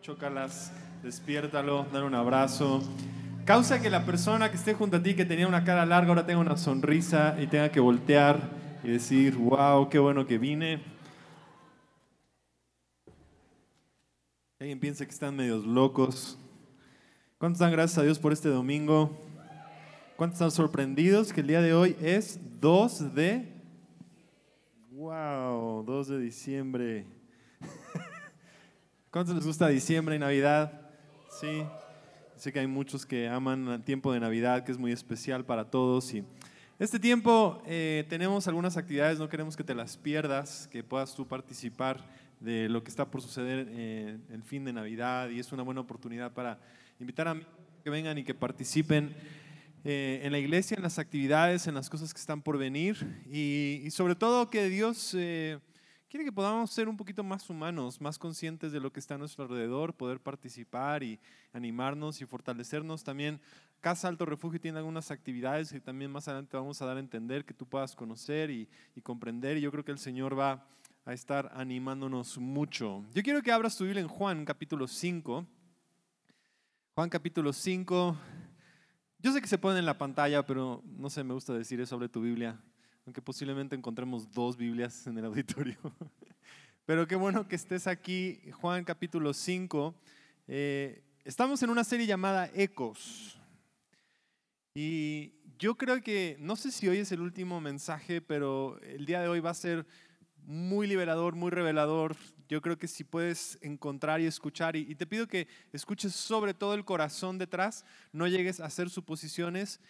Chócalas, despiértalo, dale un abrazo. Causa que la persona que esté junto a ti, que tenía una cara larga, ahora tenga una sonrisa y tenga que voltear y decir, wow, qué bueno que vine. Alguien piensa que están medios locos. ¿Cuántos dan gracias a Dios por este domingo? ¿Cuántos están sorprendidos que el día de hoy es 2 de... ¡Wow! 2 de diciembre. ¿Cuántos les gusta diciembre y Navidad? Sí. Sé que hay muchos que aman el tiempo de Navidad, que es muy especial para todos. Y este tiempo eh, tenemos algunas actividades, no queremos que te las pierdas, que puedas tú participar de lo que está por suceder eh, el fin de Navidad y es una buena oportunidad para invitar a que vengan y que participen eh, en la iglesia, en las actividades, en las cosas que están por venir y, sobre todo que Dios eh, quiere que podamos ser un poquito más humanos, más conscientes de lo que está a nuestro alrededor, poder participar y animarnos y fortalecernos. También Casa Alto Refugio tiene algunas actividades que también más adelante vamos a dar a entender, que tú puedas conocer y, comprender y yo creo que el Señor va a estar animándonos mucho. Yo quiero que abras tu Biblia en Juan capítulo 5. Juan capítulo 5. Yo sé que se pone en la pantalla, pero no sé, me gusta decir eso sobre tu Biblia, aunque posiblemente encontremos dos Biblias en el auditorio. Pero qué bueno que estés aquí, Juan capítulo 5. Eh, estamos en una serie llamada Ecos. Y yo creo que, no sé si hoy es el último mensaje, pero el día de hoy va a ser muy liberador, muy revelador. Yo creo que si puedes encontrar y escuchar, y, te pido que escuches sobre todo el corazón detrás, no llegues a hacer suposiciones.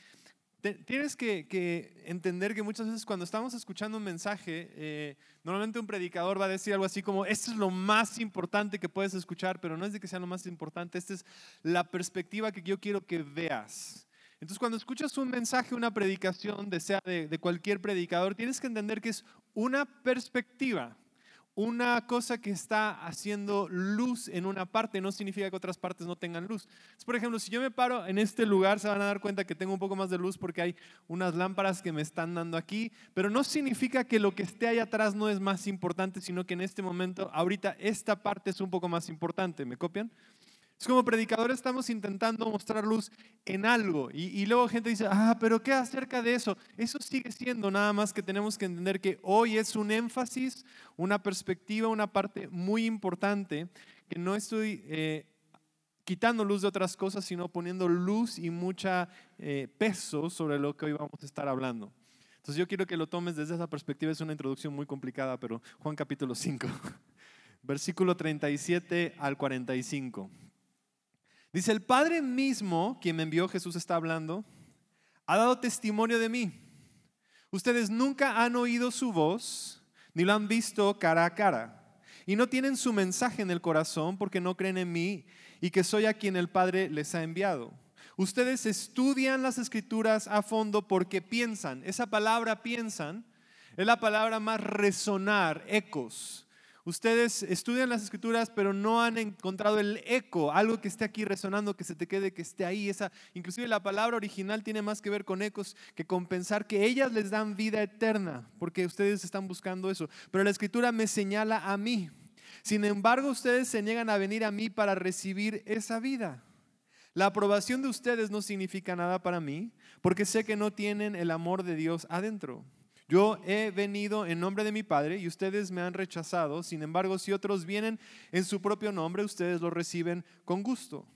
Tienes que, entender que muchas veces cuando estamos escuchando un mensaje, eh, normalmente un predicador va a decir algo así como, esto es lo más importante que puedes escuchar, pero no es de que sea lo más importante, esta es la perspectiva que yo quiero que veas. Entonces, cuando escuchas un mensaje, una predicación, de sea de, cualquier predicador, tienes que entender que es una perspectiva, una cosa que está haciendo luz en una parte, no significa que otras partes no tengan luz. por ejemplo, si yo me paro en este lugar, se van a dar cuenta que tengo un poco más de luz porque hay unas lámparas que me están dando aquí, pero no significa que lo que esté ahí atrás no es más importante, sino que en este momento, ahorita, esta parte es un poco más importante. ¿Me copian? Es como predicadores estamos intentando mostrar luz en algo y, luego gente dice, ah, pero ¿qué acerca de eso? Eso sigue siendo nada más que tenemos que entender que hoy es un énfasis, una perspectiva, una parte muy importante que no estoy eh, quitando luz de otras cosas, sino poniendo luz y mucha eh, peso sobre lo que hoy vamos a estar hablando. Entonces yo quiero que lo tomes desde esa perspectiva, es una introducción muy complicada, pero Juan capítulo 5, versículo 37 al 45. Dice, el Padre mismo, quien me envió, Jesús está hablando, ha dado testimonio de mí. Ustedes nunca han oído su voz, ni lo han visto cara a cara. Y no tienen su mensaje en el corazón porque no creen en mí y que soy a quien el Padre les ha enviado. Ustedes estudian las escrituras a fondo porque piensan. Esa palabra piensan es la palabra más resonar, ecos. Ustedes estudian las escrituras, pero no han encontrado el eco, algo que esté aquí resonando, que se te quede, que esté ahí. Esa, inclusive la palabra original tiene más que ver con ecos que con pensar que ellas les dan vida eterna, porque ustedes están buscando eso. Pero la escritura me señala a mí. Sin embargo, ustedes se niegan a venir a mí para recibir esa vida. La aprobación de ustedes no significa nada para mí, porque sé que no tienen el amor de Dios adentro. Yo he venido en nombre de mi Padre y ustedes me han rechazado. Sin embargo, si otros vienen en su propio nombre, ustedes lo reciben con gusto.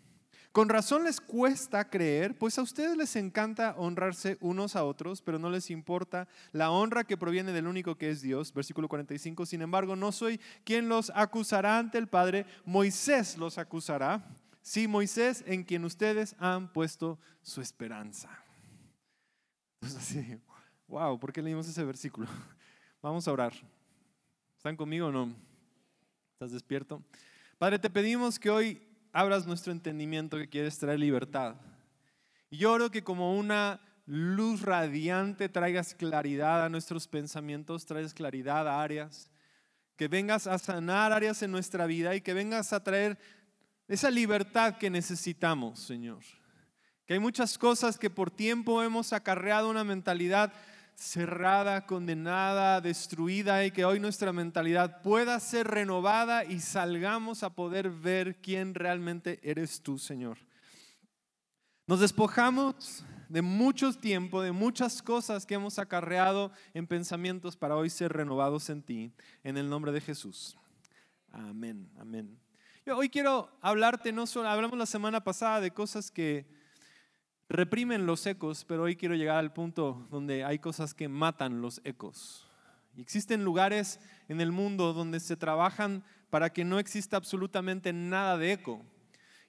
Con razón les cuesta creer, pues a ustedes les encanta honrarse unos a otros, pero no les importa la honra que proviene del único que es Dios. Versículo 45. Sin embargo, no soy quien los acusará ante el Padre, Moisés los acusará. Sí, Moisés en quien ustedes han puesto su esperanza. Así, Wow, ¿por qué leímos ese versículo? Vamos a orar. ¿Están conmigo o no? ¿Estás despierto? Padre, te pedimos que hoy abras nuestro entendimiento que quieres traer libertad. Y oro que como una luz radiante traigas claridad a nuestros pensamientos, traigas claridad a áreas, que vengas a sanar áreas en nuestra vida y que vengas a traer esa libertad que necesitamos, Señor. Que hay muchas cosas que por tiempo hemos acarreado una mentalidad cerrada, condenada, destruida y que hoy nuestra mentalidad pueda ser renovada y salgamos a poder ver quién realmente eres tú, Señor. Nos despojamos de mucho tiempo, de muchas cosas que hemos acarreado en pensamientos para hoy ser renovados en ti, en el nombre de Jesús. Amén, amén. Yo hoy quiero hablarte, no solo, hablamos la semana pasada de cosas que reprimen los ecos, pero hoy quiero llegar al punto donde hay cosas que matan los ecos. Existen lugares en el mundo donde se trabajan para que no exista absolutamente nada de eco.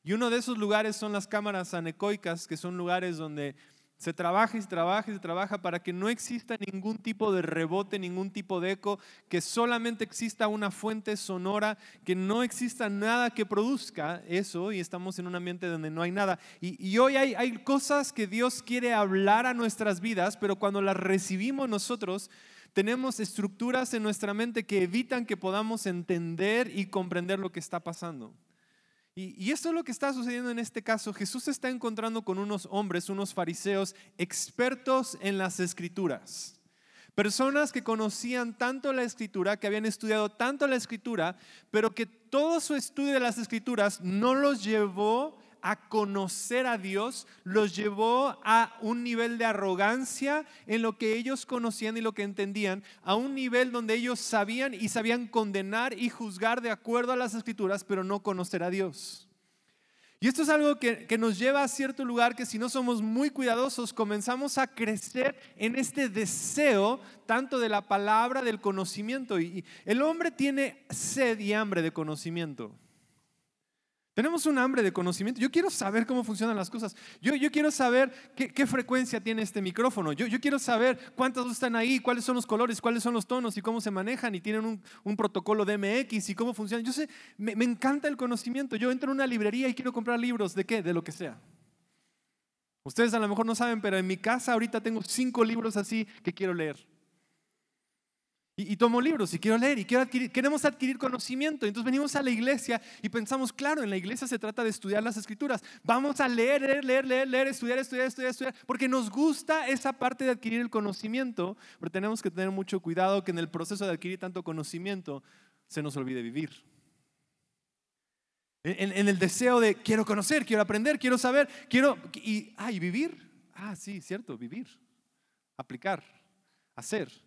Y uno de esos lugares son las cámaras anecoicas, que son lugares donde se trabaja y se trabaja y se trabaja para que no exista ningún tipo de rebote, ningún tipo de eco, que solamente exista una fuente sonora, que no exista nada que produzca eso y estamos en un ambiente donde no hay nada. Y, hoy hay, cosas que Dios quiere hablar a nuestras vidas, pero cuando las recibimos nosotros, tenemos estructuras en nuestra mente que evitan que podamos entender y comprender lo que está pasando. Y, esto es lo que está sucediendo en este caso. Jesús se está encontrando con unos hombres, unos fariseos expertos en las escrituras. Personas que conocían tanto la escritura, que habían estudiado tanto la escritura, pero que todo su estudio de las escrituras no los llevó a conocer a Dios, los llevó a un nivel de arrogancia en lo que ellos conocían y lo que entendían, a un nivel donde ellos sabían y sabían condenar y juzgar de acuerdo a las escrituras, pero no conocer a Dios. Y esto es algo que, nos lleva a cierto lugar que si no somos muy cuidadosos, comenzamos a crecer en este deseo tanto de la palabra, del conocimiento. Y el hombre tiene sed y hambre de conocimiento. Tenemos un hambre de conocimiento. Yo quiero saber cómo funcionan las cosas. Yo, yo quiero saber qué, frecuencia tiene este micrófono. Yo, yo, quiero saber cuántas están ahí, cuáles son los colores, cuáles son los tonos y cómo se manejan y tienen un, un protocolo de MX y cómo funcionan. Yo sé, me, me encanta el conocimiento. Yo entro en una librería y quiero comprar libros de qué, de lo que sea. Ustedes a lo mejor no saben, pero en mi casa ahorita tengo cinco libros así que quiero leer. Y, tomo libros y quiero leer y quiero adquirir, queremos adquirir conocimiento. Entonces venimos a la iglesia y pensamos, claro, en la iglesia se trata de estudiar las escrituras. Vamos a leer, leer, leer, leer, leer, estudiar, estudiar, estudiar, estudiar, porque nos gusta esa parte de adquirir el conocimiento, pero tenemos que tener mucho cuidado que en el proceso de adquirir tanto conocimiento se nos olvide vivir. En, el deseo de quiero conocer, quiero aprender, quiero saber, quiero... Y, ah, ¿y vivir? Ah, sí, cierto, vivir, aplicar, hacer.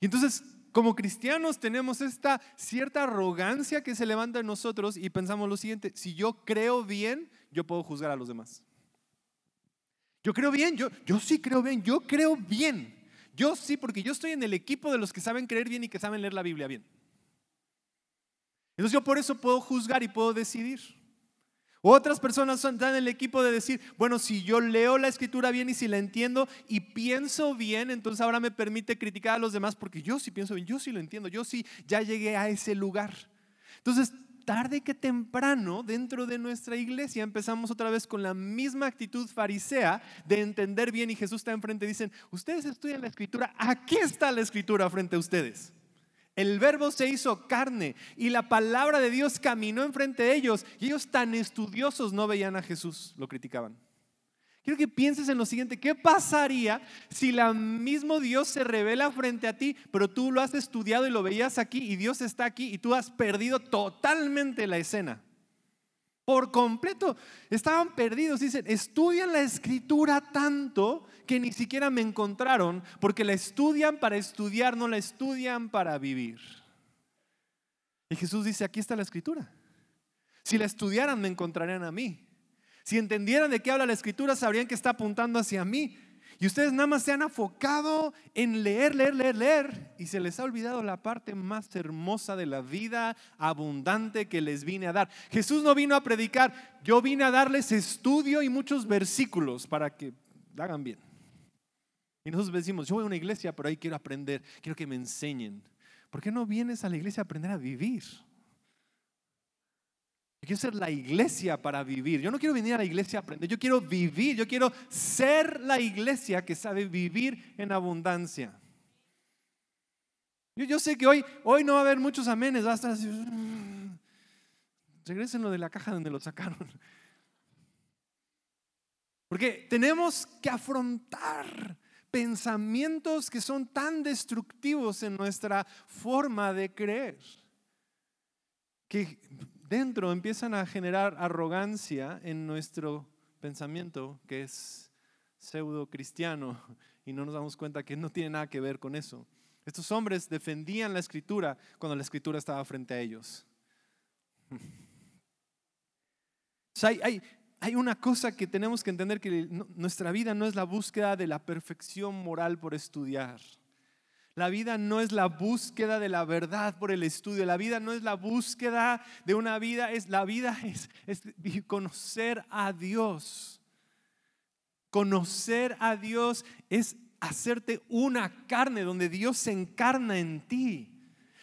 Y entonces, como cristianos tenemos esta cierta arrogancia que se levanta en nosotros y pensamos lo siguiente, si yo creo bien, yo puedo juzgar a los demás. Yo creo bien, yo, yo sí creo bien, yo creo bien. Yo sí, porque yo estoy en el equipo de los que saben creer bien y que saben leer la Biblia bien. Entonces yo por eso puedo juzgar y puedo decidir. Otras personas están en el equipo de decir, bueno, si yo leo la escritura bien y si la entiendo y pienso bien, entonces ahora me permite criticar a los demás porque yo sí pienso bien, yo sí lo entiendo, yo sí ya llegué a ese lugar. Entonces, tarde que temprano, dentro de nuestra iglesia empezamos otra vez con la misma actitud farisea de entender bien y Jesús está enfrente y dicen, ustedes estudian la escritura, aquí está la escritura frente a ustedes. El verbo se hizo carne y la palabra de Dios caminó enfrente de ellos y ellos tan estudiosos no veían a Jesús, lo criticaban. Quiero que pienses en lo siguiente, ¿qué pasaría si el mismo Dios se revela frente a ti, pero tú lo has estudiado y lo veías aquí y Dios está aquí y tú has perdido totalmente la escena? Por completo. Estaban perdidos. Dicen, estudian la escritura tanto que ni siquiera me encontraron, porque la estudian para estudiar, no la estudian para vivir. Y Jesús dice, aquí está la escritura. Si la estudiaran, me encontrarían a mí. Si entendieran de qué habla la escritura, sabrían que está apuntando hacia mí. Y ustedes nada más se han enfocado en leer, leer, leer, leer. Y se les ha olvidado la parte más hermosa de la vida abundante que les vine a dar. Jesús no vino a predicar, yo vine a darles estudio y muchos versículos para que hagan bien. Y nosotros decimos, yo voy a una iglesia, pero ahí quiero aprender, quiero que me enseñen. ¿Por qué no vienes a la iglesia a aprender a vivir? Yo quiero ser la iglesia para vivir. Yo no quiero venir a la iglesia a aprender. Yo quiero vivir. Yo quiero ser la iglesia que sabe vivir en abundancia. Yo, sé que hoy, hoy no va a haber muchos amenes. Va a estar así. Mm". Regresen lo de la caja donde lo sacaron. Porque tenemos que afrontar pensamientos que son tan destructivos en nuestra forma de creer, que dentro empiezan a generar arrogancia en nuestro pensamiento, que es pseudo cristiano, y no nos damos cuenta que no tiene nada que ver con eso. Estos hombres defendían la escritura cuando la escritura estaba frente a ellos. hay, hay una cosa que tenemos que entender, que nuestra vida no es la búsqueda de la perfección moral por estudiar. La vida no es la búsqueda de la verdad por el estudio. La vida no es la búsqueda de una vida. Es, la vida es, es conocer a Dios. Conocer a Dios es hacerte una carne donde Dios se encarna en ti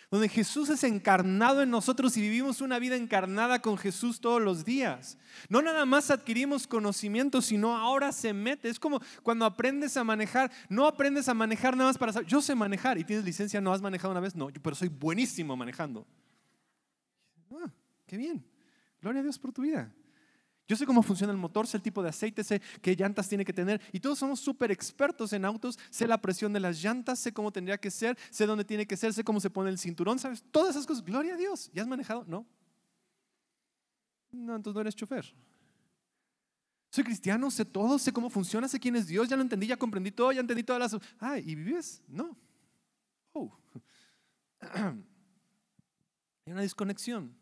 donde Jesús es encarnado en nosotros y vivimos una vida encarnada con Jesús todos los días. No nada más adquirimos conocimiento, sino ahora se mete. Es como cuando aprendes a manejar, no aprendes a manejar nada más para saber, yo sé manejar y tienes licencia, no has manejado una vez, no, pero soy buenísimo manejando. Ah, qué bien. Gloria a Dios por tu vida. Yo sé cómo funciona el motor, sé el tipo de aceite, sé qué llantas tiene que tener. Y todos somos súper expertos en autos. Sé la presión de las llantas, sé cómo tendría que ser, sé dónde tiene que ser, sé cómo se pone el cinturón, ¿sabes? Todas esas cosas. Gloria a Dios. ¿Ya has manejado? No. No, entonces no eres chofer. Soy cristiano, sé todo, sé cómo funciona, sé quién es Dios, ya lo entendí, ya comprendí todo, ya entendí todas las... Ah, ¿y vives? No. Oh. Hay una desconexión.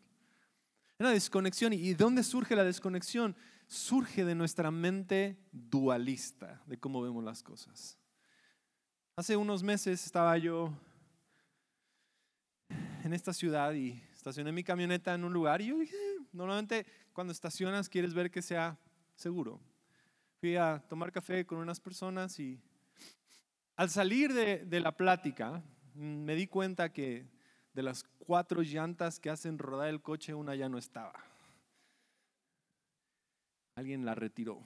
Una desconexión. ¿Y dónde surge la desconexión? Surge de nuestra mente dualista, de cómo vemos las cosas. Hace unos meses estaba yo en esta ciudad y estacioné mi camioneta en un lugar y yo dije, normalmente cuando estacionas quieres ver que sea seguro. Fui a tomar café con unas personas y al salir de, de la plática me di cuenta que de las cuatro llantas que hacen rodar el coche, una ya no estaba. Alguien la retiró.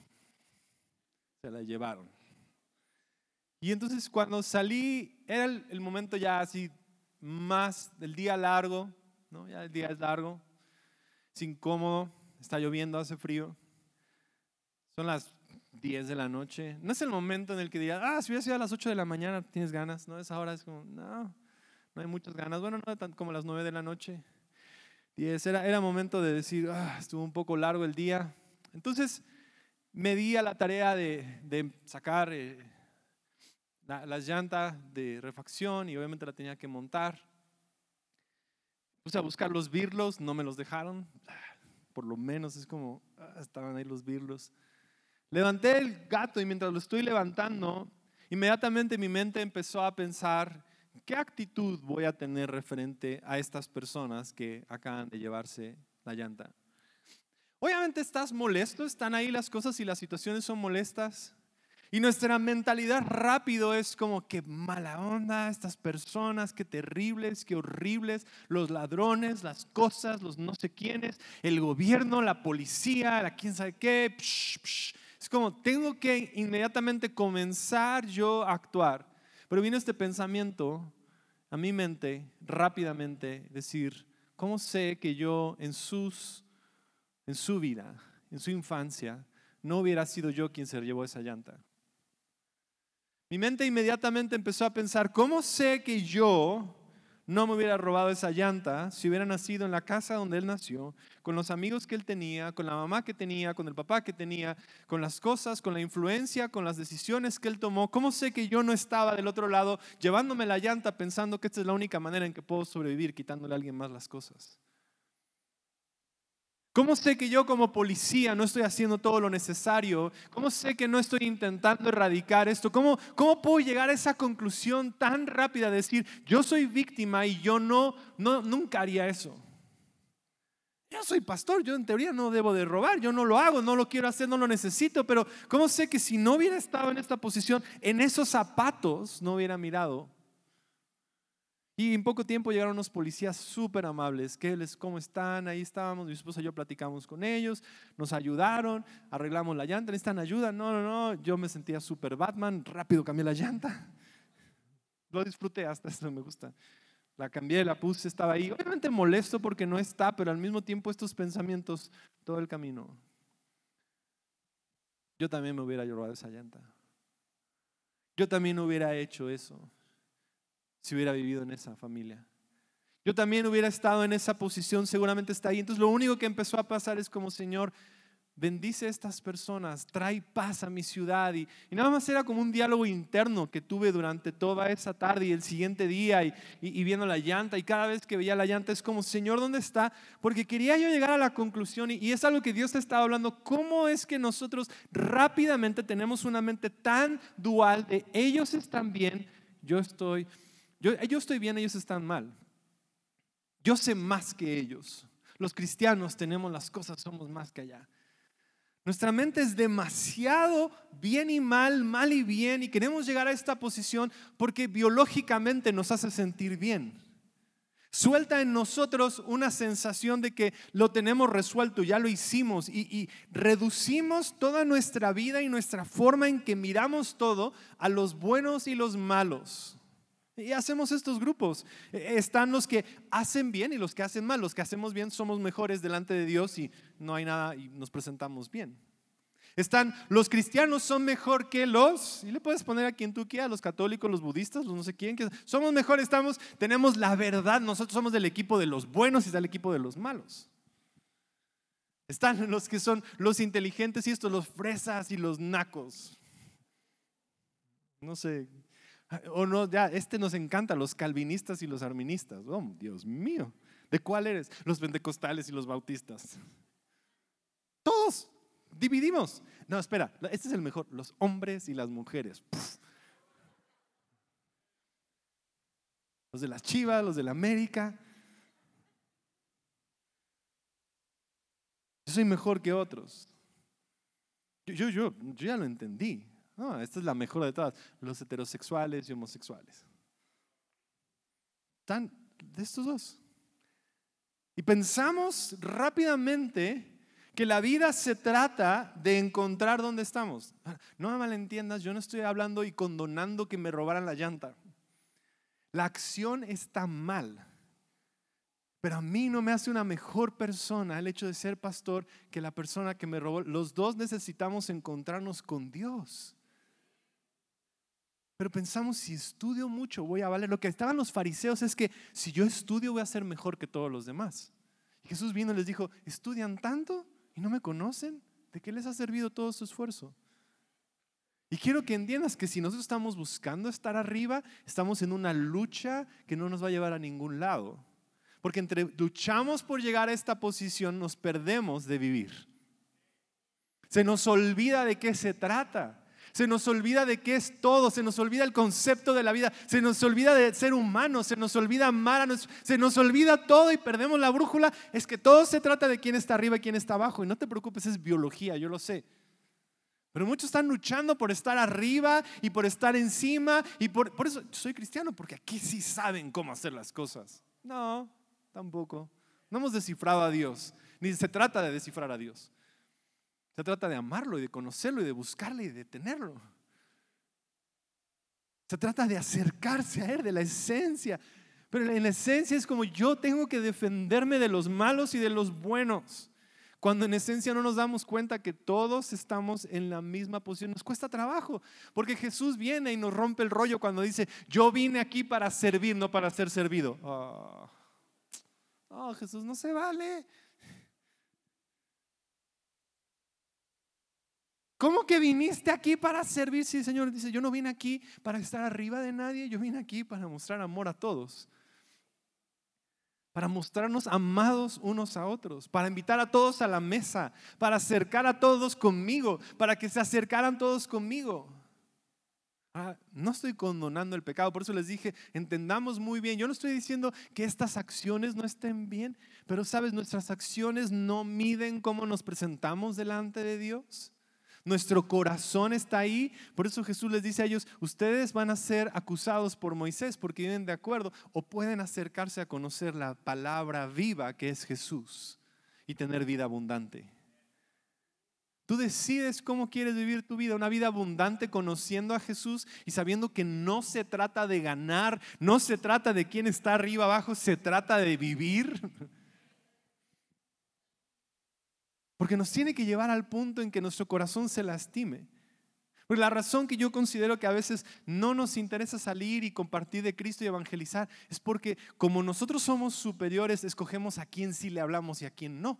Se la llevaron. Y entonces cuando salí, era el, momento ya así más del día largo, ¿no? Ya el día es largo, es incómodo, está lloviendo, hace frío. Son las 10 de la noche. No es el momento en el que digas, ah, si hubiera sido a las 8 de la mañana, tienes ganas, ¿no? Esa hora es como, no no hay muchas ganas. Bueno, no tanto como las nueve de la noche. Diez, era, era momento de decir, ah, estuvo un poco largo el día. Entonces me di a la tarea de, sacar eh, las llantas de refacción y obviamente la tenía que montar. Puse a buscar los birlos, no me los dejaron. Por lo menos es como, ah, estaban ahí los birlos. Levanté el gato y mientras lo estoy levantando, inmediatamente mi mente empezó a pensar ¿qué actitud voy a tener referente a estas personas que acaban de llevarse la llanta? Obviamente estás molesto, están ahí las cosas y las situaciones son molestas. Y nuestra mentalidad rápido es como que mala onda, estas personas, qué terribles, qué horribles, los ladrones, las cosas, los no sé quiénes, el gobierno, la policía, la quién sabe qué. Es como tengo que inmediatamente comenzar yo a actuar. Pero vino este pensamiento a mi mente rápidamente, decir, ¿cómo sé que yo en, sus, en su vida, en su infancia, no hubiera sido yo quien se llevó esa llanta? Mi mente inmediatamente empezó a pensar, ¿cómo sé que yo no me hubiera robado esa llanta si hubiera nacido en la casa donde él nació, con los amigos que él tenía, con la mamá que tenía, con el papá que tenía, con las cosas, con la influencia, con las decisiones que él tomó. ¿Cómo sé que yo no estaba del otro lado llevándome la llanta pensando que esta es la única manera en que puedo sobrevivir quitándole a alguien más las cosas? ¿Cómo sé que yo como policía no estoy haciendo todo lo necesario? ¿Cómo sé que no estoy intentando erradicar esto? ¿Cómo, cómo puedo llegar a esa conclusión tan rápida de decir, yo soy víctima y yo no, no, nunca haría eso? Yo soy pastor, yo en teoría no debo de robar, yo no lo hago, no lo quiero hacer, no lo necesito, pero ¿cómo sé que si no hubiera estado en esta posición, en esos zapatos, no hubiera mirado y en poco tiempo llegaron unos policías súper amables. ¿Qué les, ¿Cómo están? Ahí estábamos, mi esposa y yo platicamos con ellos, nos ayudaron, arreglamos la llanta. ¿Necesitan ayuda? No, no, no. Yo me sentía súper Batman, rápido cambié la llanta. Lo disfruté, hasta eso me gusta. La cambié, la puse, estaba ahí. Obviamente molesto porque no está, pero al mismo tiempo estos pensamientos todo el camino. Yo también me hubiera llorado esa llanta. Yo también hubiera hecho eso si hubiera vivido en esa familia. Yo también hubiera estado en esa posición, seguramente está ahí. Entonces lo único que empezó a pasar es como, Señor, bendice a estas personas, trae paz a mi ciudad. Y, nada más era como un diálogo interno que tuve durante toda esa tarde y el siguiente día y, viendo la llanta. Y cada vez que veía la llanta es como, Señor, ¿dónde está? Porque quería yo llegar a la conclusión y, y es algo que Dios te estaba hablando. ¿Cómo es que nosotros rápidamente tenemos una mente tan dual de ellos están bien, yo estoy, yo, yo estoy bien, ellos están mal? Yo sé más que ellos. Los cristianos tenemos las cosas, somos más que allá. Nuestra mente es demasiado bien y mal, mal y bien, y queremos llegar a esta posición porque biológicamente nos hace sentir bien. Suelta en nosotros una sensación de que lo tenemos resuelto, ya lo hicimos, y, y reducimos toda nuestra vida y nuestra forma en que miramos todo a los buenos y los malos. Y hacemos estos grupos. E, están los que hacen bien y los que hacen mal. Los que hacemos bien somos mejores delante de Dios y no hay nada y nos presentamos bien. Están los cristianos son mejor que los, y le puedes poner a quien tú quieras, los católicos, los budistas, los no sé quién, que somos mejores, estamos, tenemos la verdad, nosotros somos del equipo de los buenos y del equipo de los malos. Están los que son los inteligentes y estos, los fresas y los nacos. No sé, o no, ya, este nos encanta, los calvinistas y los arministas. Oh, Dios mío. ¿De cuál eres? Los pentecostales y los bautistas. Todos dividimos. No, espera, este es el mejor. Los hombres y las mujeres. Los de las Chivas, los de la América. Yo soy mejor que otros. Yo, yo, yo, yo ya lo entendí. No, esta es la mejor de todas. Los heterosexuales y homosexuales. Están de estos dos. Y pensamos rápidamente que la vida se trata de encontrar dónde estamos. No me malentiendas, yo no estoy hablando y condonando que me robaran la llanta. La acción está mal. Pero a mí no me hace una mejor persona el hecho de ser pastor que la persona que me robó. Los dos necesitamos encontrarnos con Dios. Pero pensamos, si estudio mucho, voy a valer. Lo que estaban los fariseos es que si yo estudio, voy a ser mejor que todos los demás. Jesús vino y les dijo, ¿estudian tanto y no me conocen? ¿De qué les ha servido todo su esfuerzo? Y quiero que entiendas que si nosotros estamos buscando estar arriba, estamos en una lucha que no nos va a llevar a ningún lado. Porque entre luchamos por llegar a esta posición, nos perdemos de vivir. Se nos olvida de qué se trata. Se nos olvida de qué es todo, se nos olvida el concepto de la vida, se nos olvida de ser humano, se nos olvida amar, a se nos olvida todo y perdemos la brújula. Es que todo se trata de quién está arriba y quién está abajo. Y no te preocupes, es biología, yo lo sé. Pero muchos están luchando por estar arriba y por estar encima. Y por, por eso soy cristiano, porque aquí sí saben cómo hacer las cosas. No, tampoco. No hemos descifrado a Dios, ni se trata de descifrar a Dios. Se trata de amarlo y de conocerlo y de buscarle y de tenerlo. Se trata de acercarse a Él, de la esencia. Pero en la esencia es como yo tengo que defenderme de los malos y de los buenos. Cuando en esencia no nos damos cuenta que todos estamos en la misma posición, nos cuesta trabajo, porque Jesús viene y nos rompe el rollo cuando dice, yo vine aquí para servir, no para ser servido. Oh, oh Jesús, no se vale. ¿Cómo que viniste aquí para servir? Sí, Señor dice, yo no vine aquí para estar arriba de nadie, yo vine aquí para mostrar amor a todos. Para mostrarnos amados unos a otros, para invitar a todos a la mesa, para acercar a todos conmigo, para que se acercaran todos conmigo. Ah, no estoy condonando el pecado, por eso les dije, entendamos muy bien. Yo no estoy diciendo que estas acciones no estén bien, pero sabes, nuestras acciones no miden cómo nos presentamos delante de Dios. Nuestro corazón está ahí. Por eso Jesús les dice a ellos, ustedes van a ser acusados por Moisés porque vienen de acuerdo o pueden acercarse a conocer la palabra viva que es Jesús y tener vida abundante. Tú decides cómo quieres vivir tu vida, una vida abundante conociendo a Jesús y sabiendo que no se trata de ganar, no se trata de quién está arriba abajo, se trata de vivir. Porque nos tiene que llevar al punto en que nuestro corazón se lastime. Porque la razón que yo considero que a veces no nos interesa salir y compartir de Cristo y evangelizar es porque como nosotros somos superiores, escogemos a quién sí le hablamos y a quién no.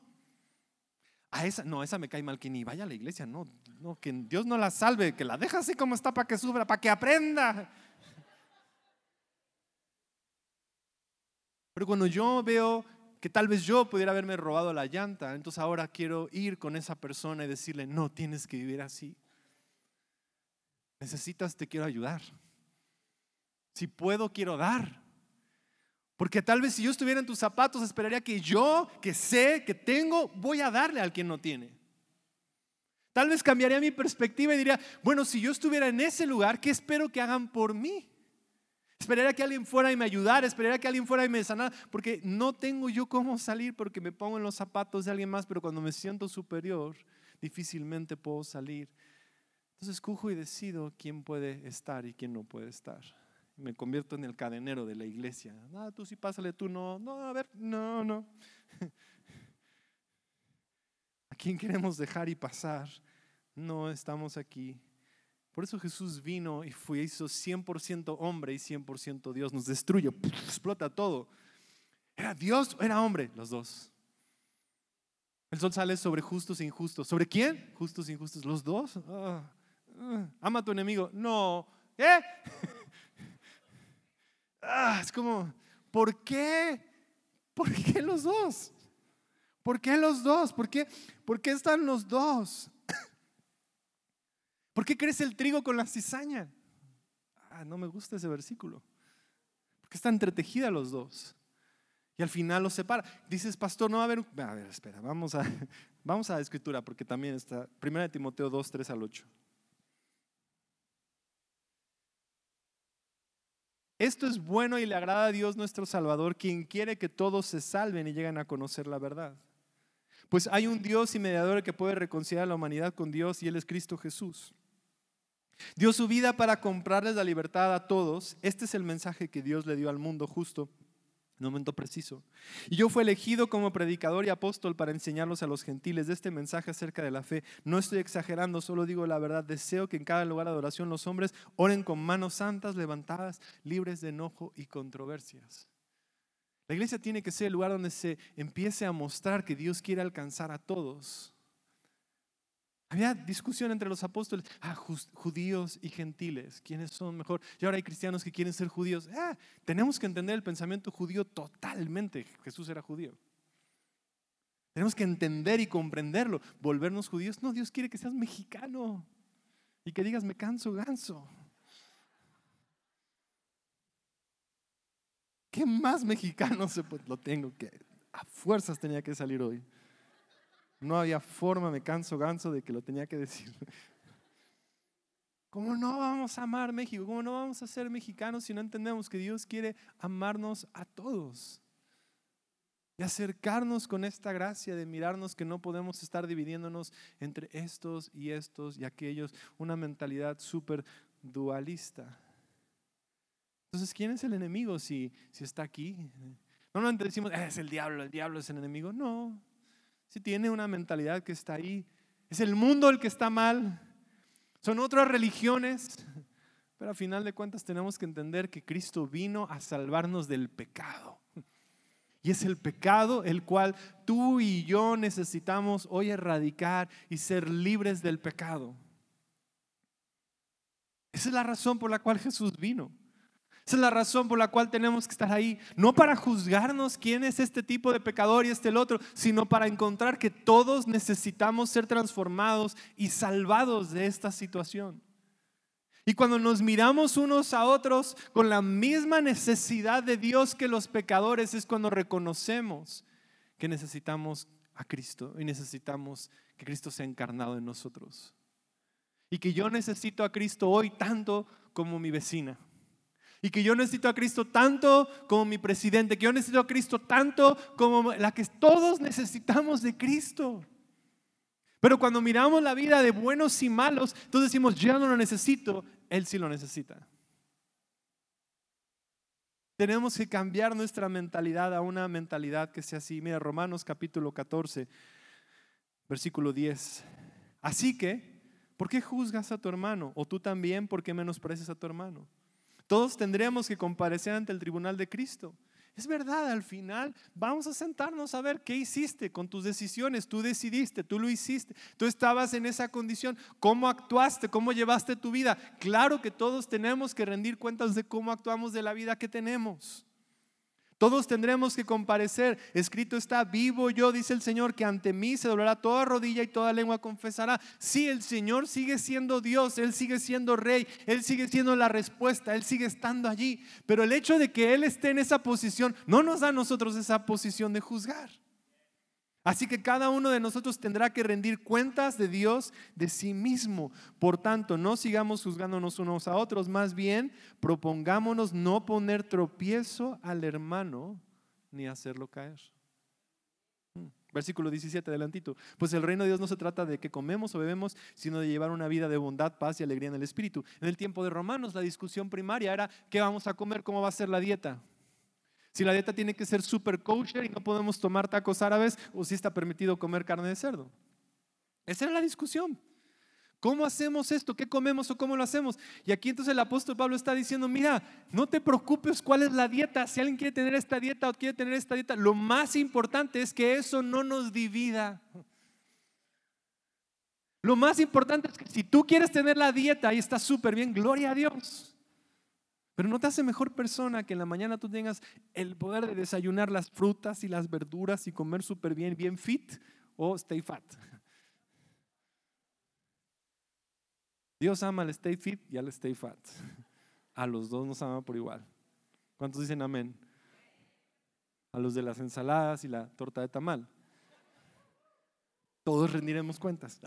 A esa, no, esa me cae mal, que ni vaya a la iglesia, no, no, que Dios no la salve, que la deja así como está para que sufra, para que aprenda. Pero cuando yo veo que tal vez yo pudiera haberme robado la llanta, entonces ahora quiero ir con esa persona y decirle, no, tienes que vivir así necesitas, te quiero ayudar. Si puedo, quiero dar. Porque tal vez si yo estuviera en tus zapatos, esperaría que yo, que sé, que tengo, voy a darle al quien no tiene. Tal vez cambiaría mi perspectiva y diría, bueno, si yo estuviera en ese lugar, ¿qué espero que hagan por mí? Esperaría que alguien fuera y me ayudara, esperaría que alguien fuera y me sanara, porque no tengo yo cómo salir porque me pongo en los zapatos de alguien más, pero cuando me siento superior, difícilmente puedo salir entonces escojo y decido quién puede estar y quién no puede estar. Me convierto en el cadenero de la iglesia. Ah, tú sí pásale, tú no. No, a ver, no, no. ¿A quién queremos dejar y pasar? No estamos aquí. Por eso Jesús vino y fue, hizo 100% hombre y 100% Dios. Nos destruye, explota todo. ¿Era Dios o era hombre? Los dos. El sol sale sobre justos e injustos. ¿Sobre quién? Justos e injustos. Los dos. Ah. Ah, ama a tu enemigo. No. ¿Qué? Ah, es como, ¿por qué? ¿Por qué los dos? ¿Por qué los dos? ¿Por qué, ¿Por qué están los dos? ¿Por qué crece el trigo con la cizaña? Ah, no me gusta ese versículo. Porque están entretejida los dos. Y al final los separa. Dices, pastor, no va a haber... A ver, espera, vamos a, vamos a la escritura porque también está. Primera de Timoteo 2, 3 al 8. Esto es bueno y le agrada a Dios nuestro Salvador, quien quiere que todos se salven y lleguen a conocer la verdad. Pues hay un Dios y mediador que puede reconciliar a la humanidad con Dios y Él es Cristo Jesús. Dio su vida para comprarles la libertad a todos. Este es el mensaje que Dios le dio al mundo justo en un momento preciso. Y yo fui elegido como predicador y apóstol para enseñarlos a los gentiles de este mensaje acerca de la fe. No estoy exagerando, solo digo la verdad. Deseo que en cada lugar de adoración los hombres oren con manos santas levantadas, libres de enojo y controversias. La iglesia tiene que ser el lugar donde se empiece a mostrar que Dios quiere alcanzar a todos había discusión entre los apóstoles, ah, judíos y gentiles, ¿quiénes son mejor? Y ahora hay cristianos que quieren ser judíos. Ah, tenemos que entender el pensamiento judío totalmente. Jesús era judío. Tenemos que entender y comprenderlo. Volvernos judíos. No, Dios quiere que seas mexicano y que digas, me canso ganso. ¿Qué más mexicano se Lo tengo que, a fuerzas tenía que salir hoy. No había forma, me canso ganso de que lo tenía que decir. ¿Cómo no vamos a amar México? ¿Cómo no vamos a ser mexicanos si no entendemos que Dios quiere amarnos a todos? Y acercarnos con esta gracia de mirarnos que no podemos estar dividiéndonos entre estos y estos y aquellos, una mentalidad súper dualista. Entonces, ¿quién es el enemigo si, si está aquí? Normalmente decimos, es el diablo, el diablo es el enemigo. No, si tiene una mentalidad que está ahí. Es el mundo el que está mal. Son otras religiones. Pero a final de cuentas tenemos que entender que Cristo vino a salvarnos del pecado. Y es el pecado el cual tú y yo necesitamos hoy erradicar y ser libres del pecado. Esa es la razón por la cual Jesús vino. Esa es la razón por la cual tenemos que estar ahí. No para juzgarnos quién es este tipo de pecador y este el otro, sino para encontrar que todos necesitamos ser transformados y salvados de esta situación. Y cuando nos miramos unos a otros con la misma necesidad de Dios que los pecadores, es cuando reconocemos que necesitamos a Cristo y necesitamos que Cristo sea encarnado en nosotros. Y que yo necesito a Cristo hoy tanto como mi vecina y que yo necesito a Cristo tanto como mi presidente, que yo necesito a Cristo tanto como la que todos necesitamos de Cristo. Pero cuando miramos la vida de buenos y malos, entonces decimos, yo no lo necesito, Él sí lo necesita. Tenemos que cambiar nuestra mentalidad a una mentalidad que sea así. Mira, Romanos capítulo 14, versículo 10. Así que ¿Por qué juzgas a tu hermano? O tú también, ¿por qué menosprecias a tu hermano? Todos tendremos que comparecer ante el tribunal de Cristo. Es verdad, al final vamos a sentarnos a ver qué hiciste con tus decisiones. Tú decidiste, tú lo hiciste, tú estabas en esa condición. ¿Cómo actuaste? ¿Cómo llevaste tu vida? Claro que todos tenemos que rendir cuentas de cómo actuamos de la vida que tenemos. Todos tendremos que comparecer. Escrito está, vivo yo, dice el Señor, que ante mí se doblará toda rodilla y toda lengua confesará. Sí, el Señor sigue siendo Dios, Él sigue siendo Rey, Él sigue siendo la respuesta, Él sigue estando allí. Pero el hecho de que Él esté en esa posición no nos da a nosotros esa posición de juzgar. Así que cada uno de nosotros tendrá que rendir cuentas de Dios de sí mismo. Por tanto, no sigamos juzgándonos unos a otros, más bien propongámonos no poner tropiezo al hermano ni hacerlo caer. Hmm. Versículo 17, adelantito. Pues el reino de Dios no se trata de que comemos o bebemos, sino de llevar una vida de bondad, paz y alegría en el Espíritu. En el tiempo de Romanos, la discusión primaria era qué vamos a comer, cómo va a ser la dieta. Si la dieta tiene que ser super kosher y no podemos tomar tacos árabes o si está permitido comer carne de cerdo. Esa era la discusión. ¿Cómo hacemos esto? ¿Qué comemos o cómo lo hacemos? Y aquí entonces el apóstol Pablo está diciendo, mira, no te preocupes cuál es la dieta. Si alguien quiere tener esta dieta o quiere tener esta dieta, lo más importante es que eso no nos divida. Lo más importante es que si tú quieres tener la dieta y está súper bien, gloria a Dios. Pero no te hace mejor persona que en la mañana tú tengas el poder de desayunar las frutas y las verduras y comer súper bien, bien fit o stay fat. Dios ama al stay fit y al stay fat. A los dos nos ama por igual. ¿Cuántos dicen amén? A los de las ensaladas y la torta de tamal. Todos rendiremos cuentas.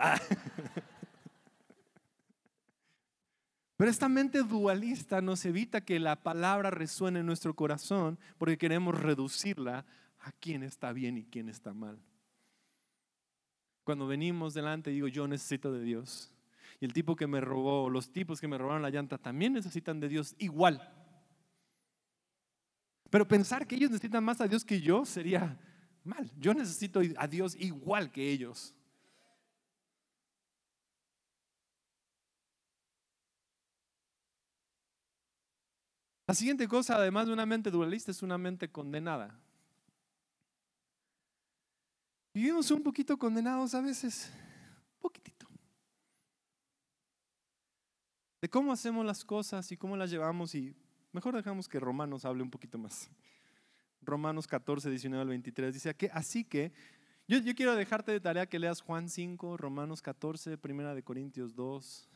Pero esta mente dualista nos evita que la palabra resuene en nuestro corazón porque queremos reducirla a quién está bien y quién está mal. Cuando venimos delante digo, yo necesito de Dios. Y el tipo que me robó, los tipos que me robaron la llanta también necesitan de Dios igual. Pero pensar que ellos necesitan más a Dios que yo sería mal. Yo necesito a Dios igual que ellos. La siguiente cosa, además de una mente dualista, es una mente condenada. Vivimos un poquito condenados a veces, un poquitito. De cómo hacemos las cosas y cómo las llevamos y mejor dejamos que Romanos hable un poquito más. Romanos 14, 19 al 23 dice que así que yo, quiero dejarte de tarea que leas Juan 5, Romanos 14, Primera de Corintios 2,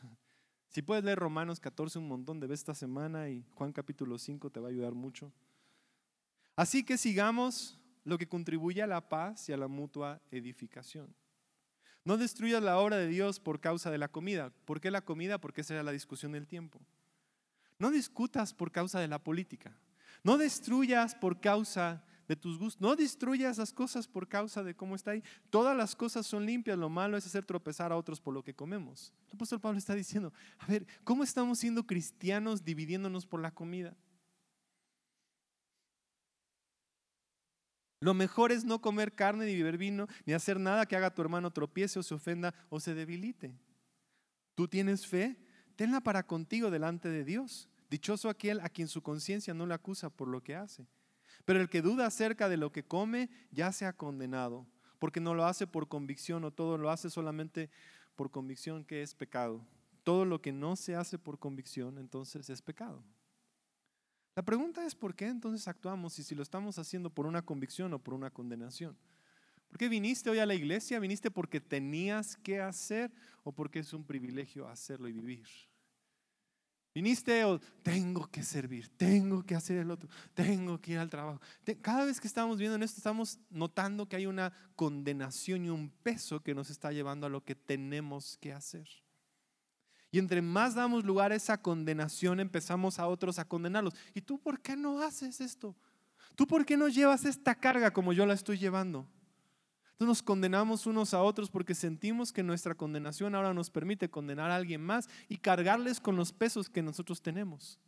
si puedes leer Romanos 14 un montón de veces esta semana y Juan capítulo 5 te va a ayudar mucho. Así que sigamos lo que contribuye a la paz y a la mutua edificación. No destruyas la obra de Dios por causa de la comida. ¿Por qué la comida? Porque esa era la discusión del tiempo. No discutas por causa de la política. No destruyas por causa de tus gustos. No destruyas las cosas por causa de cómo está ahí. Todas las cosas son limpias, lo malo es hacer tropezar a otros por lo que comemos. El apóstol Pablo está diciendo, a ver, ¿cómo estamos siendo cristianos dividiéndonos por la comida? Lo mejor es no comer carne ni beber vino, ni hacer nada que haga a tu hermano tropiece o se ofenda o se debilite. ¿Tú tienes fe? Tenla para contigo delante de Dios. Dichoso aquel a quien su conciencia no le acusa por lo que hace. Pero el que duda acerca de lo que come ya se ha condenado, porque no lo hace por convicción o todo lo hace solamente por convicción que es pecado. Todo lo que no se hace por convicción entonces es pecado. La pregunta es por qué entonces actuamos y si lo estamos haciendo por una convicción o por una condenación. ¿Por qué viniste hoy a la iglesia? ¿Viniste porque tenías que hacer o porque es un privilegio hacerlo y vivir? Viniste o tengo que servir, tengo que hacer el otro, tengo que ir al trabajo. Cada vez que estamos viendo en esto, estamos notando que hay una condenación y un peso que nos está llevando a lo que tenemos que hacer. Y entre más damos lugar a esa condenación, empezamos a otros a condenarlos. ¿Y tú por qué no haces esto? ¿Tú por qué no llevas esta carga como yo la estoy llevando? Nos condenamos unos a otros porque sentimos que nuestra condenación ahora nos permite condenar a alguien más y cargarles con los pesos que nosotros tenemos.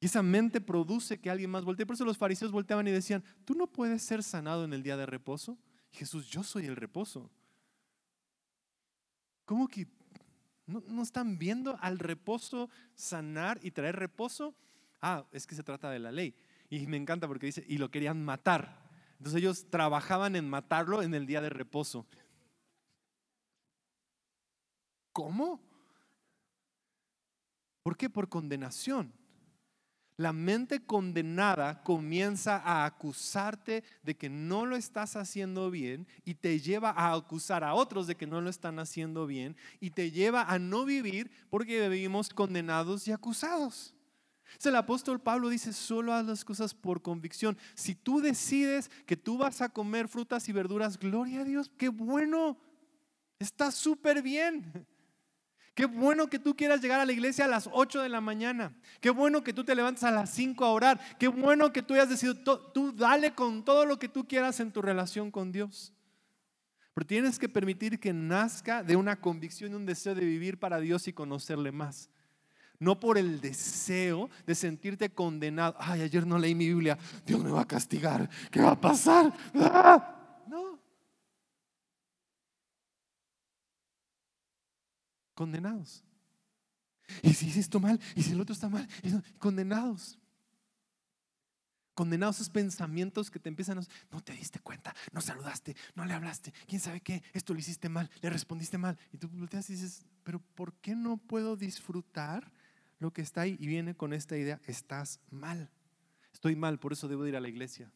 Y esa mente produce que alguien más voltee. Por eso los fariseos volteaban y decían, tú no puedes ser sanado en el día de reposo. Jesús, yo soy el reposo. ¿Cómo que no, no están viendo al reposo sanar y traer reposo? Ah, es que se trata de la ley. Y me encanta porque dice, y lo querían matar. Entonces ellos trabajaban en matarlo en el día de reposo. ¿Cómo? ¿Por qué? Por condenación. La mente condenada comienza a acusarte de que no lo estás haciendo bien y te lleva a acusar a otros de que no lo están haciendo bien y te lleva a no vivir porque vivimos condenados y acusados. El apóstol Pablo dice, solo haz las cosas por convicción. Si tú decides que tú vas a comer frutas y verduras, gloria a Dios, qué bueno, está súper bien. Qué bueno que tú quieras llegar a la iglesia a las 8 de la mañana. Qué bueno que tú te levantes a las 5 a orar. Qué bueno que tú hayas decidido, tú dale con todo lo que tú quieras en tu relación con Dios. Pero tienes que permitir que nazca de una convicción y un deseo de vivir para Dios y conocerle más. No por el deseo de sentirte condenado. Ay, ayer no leí mi Biblia. Dios me va a castigar. ¿Qué va a pasar? ¡Ah! condenados. Y si hice esto mal, y si el otro está mal, condenados. Condenados esos pensamientos que te empiezan a... No te diste cuenta, no saludaste, no le hablaste, quién sabe qué, esto lo hiciste mal, le respondiste mal. Y tú volteas y dices, pero ¿por qué no puedo disfrutar lo que está ahí? Y viene con esta idea, estás mal. Estoy mal, por eso debo ir a la iglesia.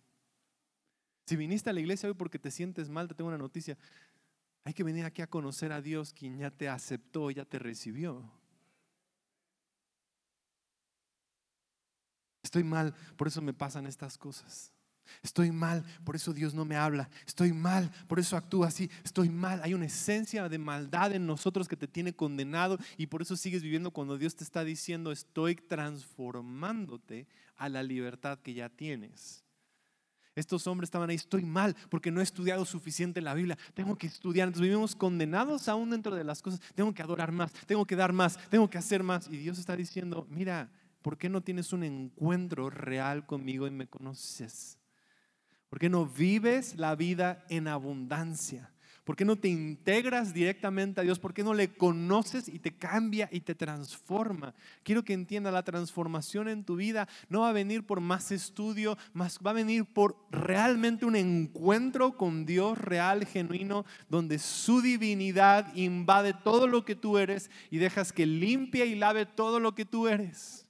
Si viniste a la iglesia hoy porque te sientes mal, te tengo una noticia. Hay que venir aquí a conocer a Dios quien ya te aceptó, ya te recibió. Estoy mal, por eso me pasan estas cosas. Estoy mal, por eso Dios no me habla. Estoy mal, por eso actúa así. Estoy mal. Hay una esencia de maldad en nosotros que te tiene condenado y por eso sigues viviendo cuando Dios te está diciendo, estoy transformándote a la libertad que ya tienes. Estos hombres estaban ahí, estoy mal porque no he estudiado suficiente la Biblia, tengo que estudiar. Vivimos condenados aún dentro de las cosas, tengo que adorar más, tengo que dar más, tengo que hacer más. Y Dios está diciendo, mira, ¿por qué no tienes un encuentro real conmigo y me conoces? ¿Por qué no vives la vida en abundancia? ¿Por qué no te integras directamente a Dios? ¿Por qué no le conoces y te cambia y te transforma? Quiero que entienda, la transformación en tu vida no va a venir por más estudio, más va a venir por realmente un encuentro con Dios real, genuino, donde su divinidad invade todo lo que tú eres y dejas que limpie y lave todo lo que tú eres.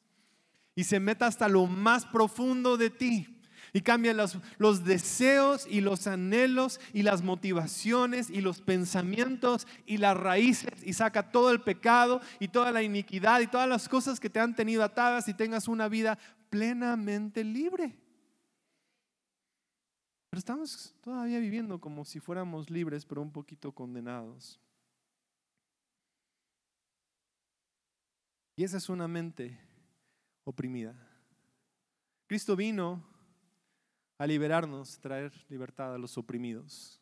Y se meta hasta lo más profundo de ti y cambia los, los, deseos y los anhelos y las motivaciones y los pensamientos y las raíces y saca todo el pecado y toda la iniquidad y todas las cosas que te han tenido atadas y tengas una vida plenamente libre. Pero estamos todavía viviendo como si fuéramos libres, pero un poquito condenados. Y esa es una mente oprimida. Cristo vino a liberarnos, traer libertad a los oprimidos.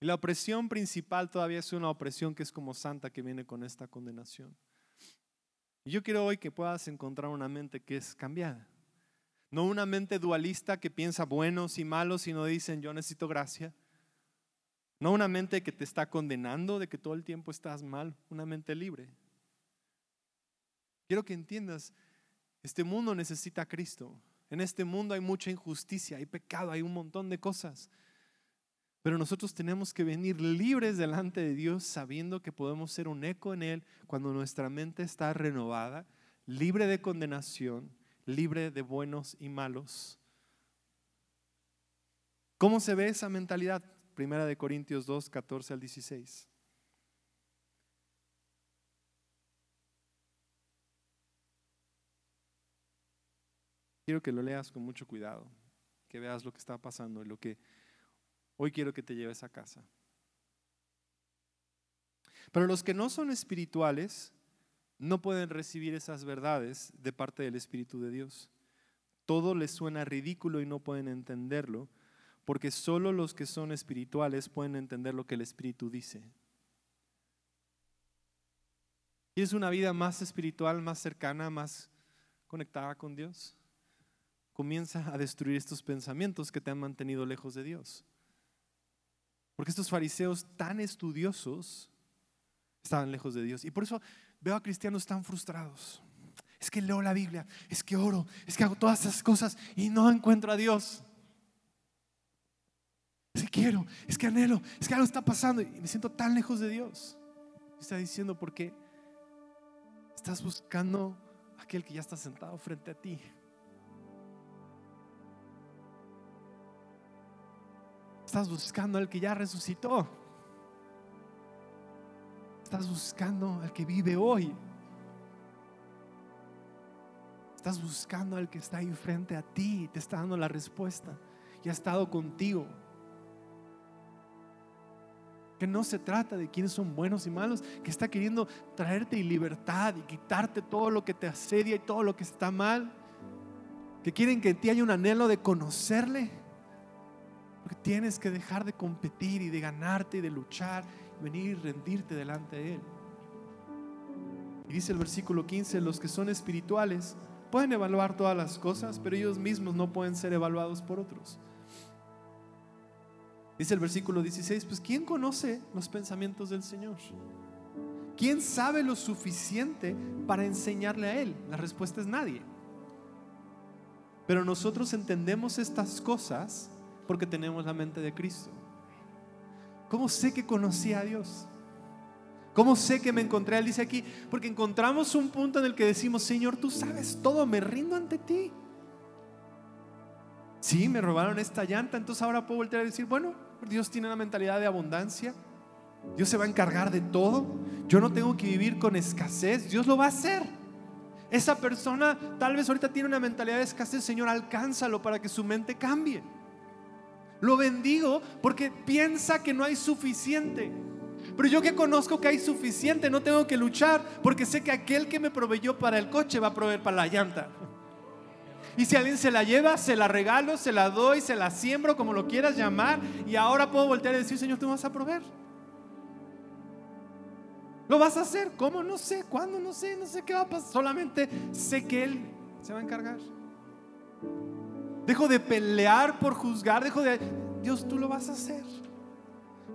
Y la opresión principal todavía es una opresión que es como santa que viene con esta condenación. Y yo quiero hoy que puedas encontrar una mente que es cambiada. No una mente dualista que piensa buenos y malos y no dicen yo necesito gracia. No una mente que te está condenando de que todo el tiempo estás mal. Una mente libre. Quiero que entiendas, este mundo necesita a Cristo. En este mundo hay mucha injusticia, hay pecado, hay un montón de cosas. Pero nosotros tenemos que venir libres delante de Dios sabiendo que podemos ser un eco en Él cuando nuestra mente está renovada, libre de condenación, libre de buenos y malos. ¿Cómo se ve esa mentalidad? Primera de Corintios 2, 14 al 16. Quiero que lo leas con mucho cuidado, que veas lo que está pasando y lo que hoy quiero que te lleves a casa. Pero los que no son espirituales no pueden recibir esas verdades de parte del Espíritu de Dios. Todo les suena ridículo y no pueden entenderlo, porque solo los que son espirituales pueden entender lo que el Espíritu dice. ¿Quieres una vida más espiritual, más cercana, más conectada con Dios? Comienza a destruir estos pensamientos que te han mantenido lejos de Dios. Porque estos fariseos tan estudiosos Estaban lejos de Dios. Y por eso veo a cristianos tan frustrados. Es que leo la Biblia, es que oro, es que hago todas esas cosas y no encuentro a Dios. Es que quiero, es que anhelo, es que algo está pasando y me siento tan lejos de Dios. Está diciendo porque estás buscando aquel que ya está sentado frente a ti. Estás buscando al que ya resucitó. Estás buscando al que vive hoy. Estás buscando al que está ahí frente a ti te está dando la respuesta y ha estado contigo. Que no se trata de quiénes son buenos y malos, que está queriendo traerte libertad y quitarte todo lo que te asedia y todo lo que está mal. Que quieren que en ti haya un anhelo de conocerle. Porque tienes que dejar de competir y de ganarte y de luchar y venir y rendirte delante de Él. Y dice el versículo 15, los que son espirituales pueden evaluar todas las cosas, pero ellos mismos no pueden ser evaluados por otros. Dice el versículo 16, pues ¿quién conoce los pensamientos del Señor? ¿Quién sabe lo suficiente para enseñarle a Él? La respuesta es nadie. Pero nosotros entendemos estas cosas porque tenemos la mente de Cristo. ¿Cómo sé que conocí a Dios? ¿Cómo sé que me encontré? Él dice aquí, porque encontramos un punto en el que decimos, Señor, tú sabes todo, me rindo ante ti. Sí, me robaron esta llanta, entonces ahora puedo voltear a decir, bueno, Dios tiene una mentalidad de abundancia. Dios se va a encargar de todo. Yo no tengo que vivir con escasez. Dios lo va a hacer. Esa persona tal vez ahorita tiene una mentalidad de escasez. Señor, alcánzalo para que su mente cambie. Lo bendigo porque piensa que no hay suficiente. Pero yo que conozco que hay suficiente, no tengo que luchar porque sé que aquel que me proveyó para el coche va a proveer para la llanta. Y si alguien se la lleva, se la regalo, se la doy, se la siembro, como lo quieras llamar. Y ahora puedo voltear y decir, Señor, tú me vas a proveer. Lo vas a hacer. ¿Cómo? No sé. ¿Cuándo? No sé. No sé qué va a pasar. Solamente sé que Él se va a encargar. Dejo de pelear por juzgar. Dejo de... Dios, tú lo vas a hacer.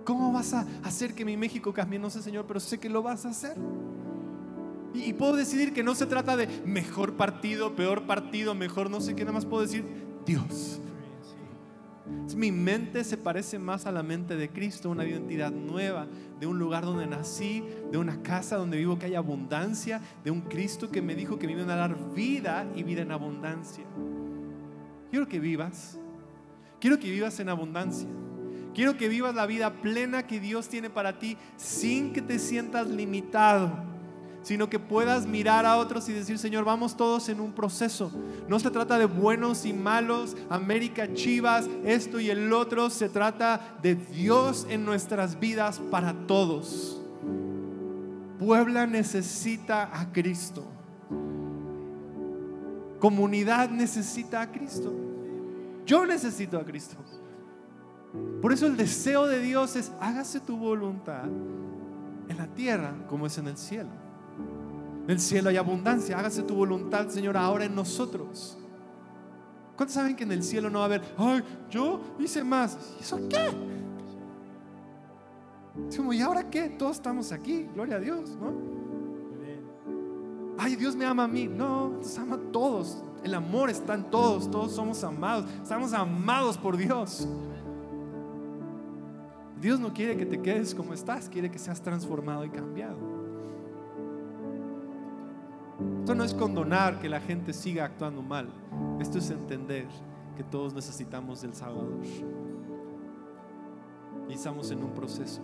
¿Cómo vas a hacer que mi México cambie? No sé, Señor, pero sé que lo vas a hacer. Y, puedo decidir que no se trata de mejor partido, peor partido, mejor no sé qué, nada más puedo decir Dios. Mi mente se parece más a la mente de Cristo, una identidad nueva, de un lugar donde nací, de una casa donde vivo que hay abundancia, de un Cristo que me dijo que me iban a dar vida y vida en abundancia. Quiero que vivas, quiero que vivas en abundancia. Quiero que vivas la vida plena que Dios tiene para ti sin que te sientas limitado sino que puedas mirar a otros y decir, Señor, vamos todos en un proceso. No se trata de buenos y malos, América, Chivas, esto y el otro, se trata de Dios en nuestras vidas para todos. Puebla necesita a Cristo. Comunidad necesita a Cristo. Yo necesito a Cristo. Por eso el deseo de Dios es, hágase tu voluntad en la tierra como es en el cielo. En el cielo hay abundancia. Hágase tu voluntad, Señor, ahora en nosotros. ¿Cuántos saben que en el cielo no va a haber, ay, yo hice más? ¿Y eso qué? Es como, ¿y ahora qué? Todos estamos aquí, gloria a Dios, ¿no? Ay, Dios me ama a mí. No, nos ama a todos. El amor está en todos, todos somos amados. Estamos amados por Dios. Dios no quiere que te quedes como estás, quiere que seas transformado y cambiado. Esto no es condonar que la gente siga actuando mal. Esto es entender que todos necesitamos del Salvador. Y estamos en un proceso.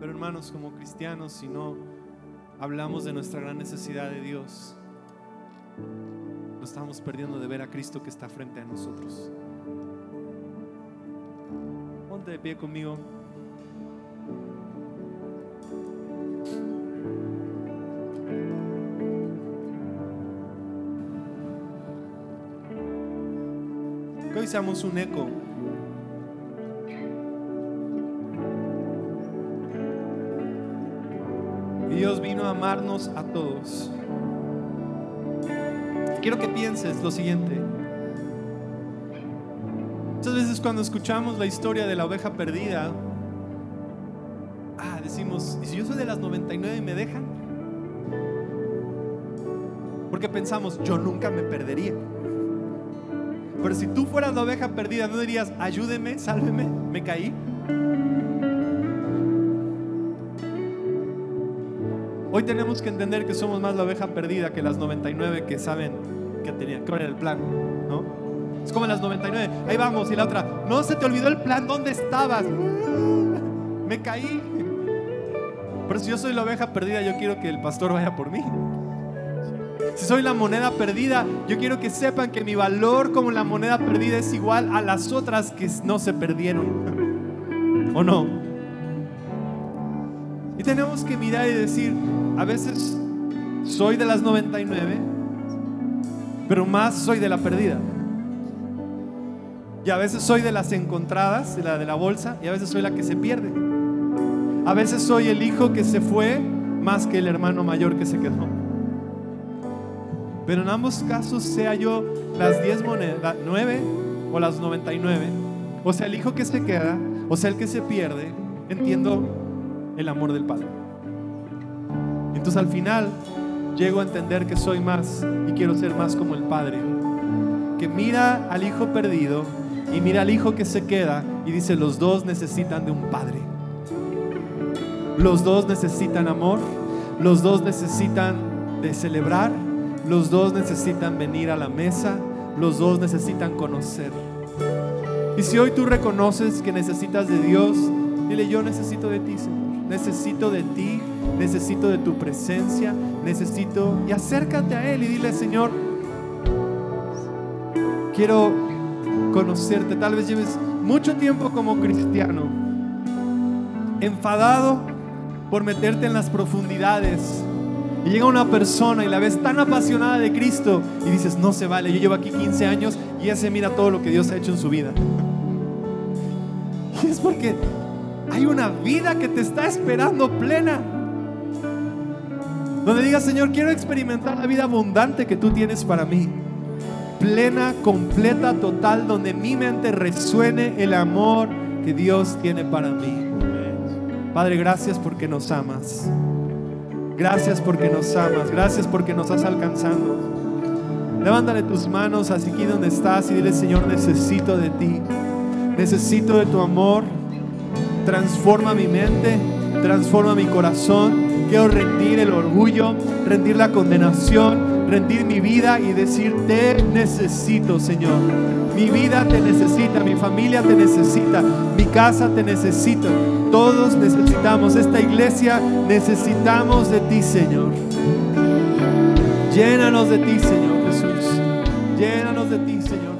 Pero hermanos, como cristianos, si no hablamos de nuestra gran necesidad de Dios, nos estamos perdiendo de ver a Cristo que está frente a nosotros. Ponte de pie conmigo. seamos un eco. Amarnos a todos. Quiero que pienses lo siguiente. Muchas veces cuando escuchamos la historia de la oveja perdida, ah, decimos, ¿y si yo soy de las 99 y me dejan? Porque pensamos, yo nunca me perdería. Pero si tú fueras la oveja perdida, ¿no dirías, ayúdeme, sálveme, me caí? Hoy tenemos que entender que somos más la oveja perdida que las 99 que saben que tenían, que era el plan, ¿no? Es como las 99, ahí vamos, y la otra, no se te olvidó el plan, ¿dónde estabas? Me caí. Pero si yo soy la oveja perdida, yo quiero que el pastor vaya por mí. Si soy la moneda perdida, yo quiero que sepan que mi valor como la moneda perdida es igual a las otras que no se perdieron. ¿O no? Tenemos que mirar y decir, a veces soy de las 99, pero más soy de la perdida. Y a veces soy de las encontradas, de la de la bolsa, y a veces soy la que se pierde. A veces soy el hijo que se fue más que el hermano mayor que se quedó. Pero en ambos casos, sea yo las 10 monedas, 9 o las 99, o sea el hijo que se queda, o sea el que se pierde, entiendo el amor del Padre. Entonces al final llego a entender que soy más y quiero ser más como el Padre. Que mira al hijo perdido y mira al hijo que se queda y dice, los dos necesitan de un Padre. Los dos necesitan amor, los dos necesitan de celebrar los dos necesitan venir a la mesa, los dos necesitan conocer. Y si hoy tú reconoces que necesitas de Dios, dile, yo necesito de ti, Señor. Necesito de ti, necesito de tu presencia, necesito... Y acércate a Él y dile, Señor, quiero conocerte. Tal vez lleves mucho tiempo como cristiano, enfadado por meterte en las profundidades y llega una persona y la ves tan apasionada de Cristo y dices, no se vale, yo llevo aquí 15 años y ya se mira todo lo que Dios ha hecho en su vida. Y es porque hay una vida que te está esperando plena. Donde digas, Señor, quiero experimentar la vida abundante que tú tienes para mí. Plena, completa, total, donde mi mente resuene el amor que Dios tiene para mí. Padre, gracias porque nos amas. Gracias porque nos amas. Gracias porque nos has alcanzado. Levántale tus manos así aquí donde estás y dile, Señor, necesito de ti. Necesito de tu amor. Transforma mi mente, transforma mi corazón. Quiero rendir el orgullo, rendir la condenación, rendir mi vida y decir, te necesito, Señor. Mi vida te necesita, mi familia te necesita, mi casa te necesita. Todos necesitamos, esta iglesia necesitamos de ti, Señor. Llénanos de ti, Señor Jesús. Llénanos de ti, Señor.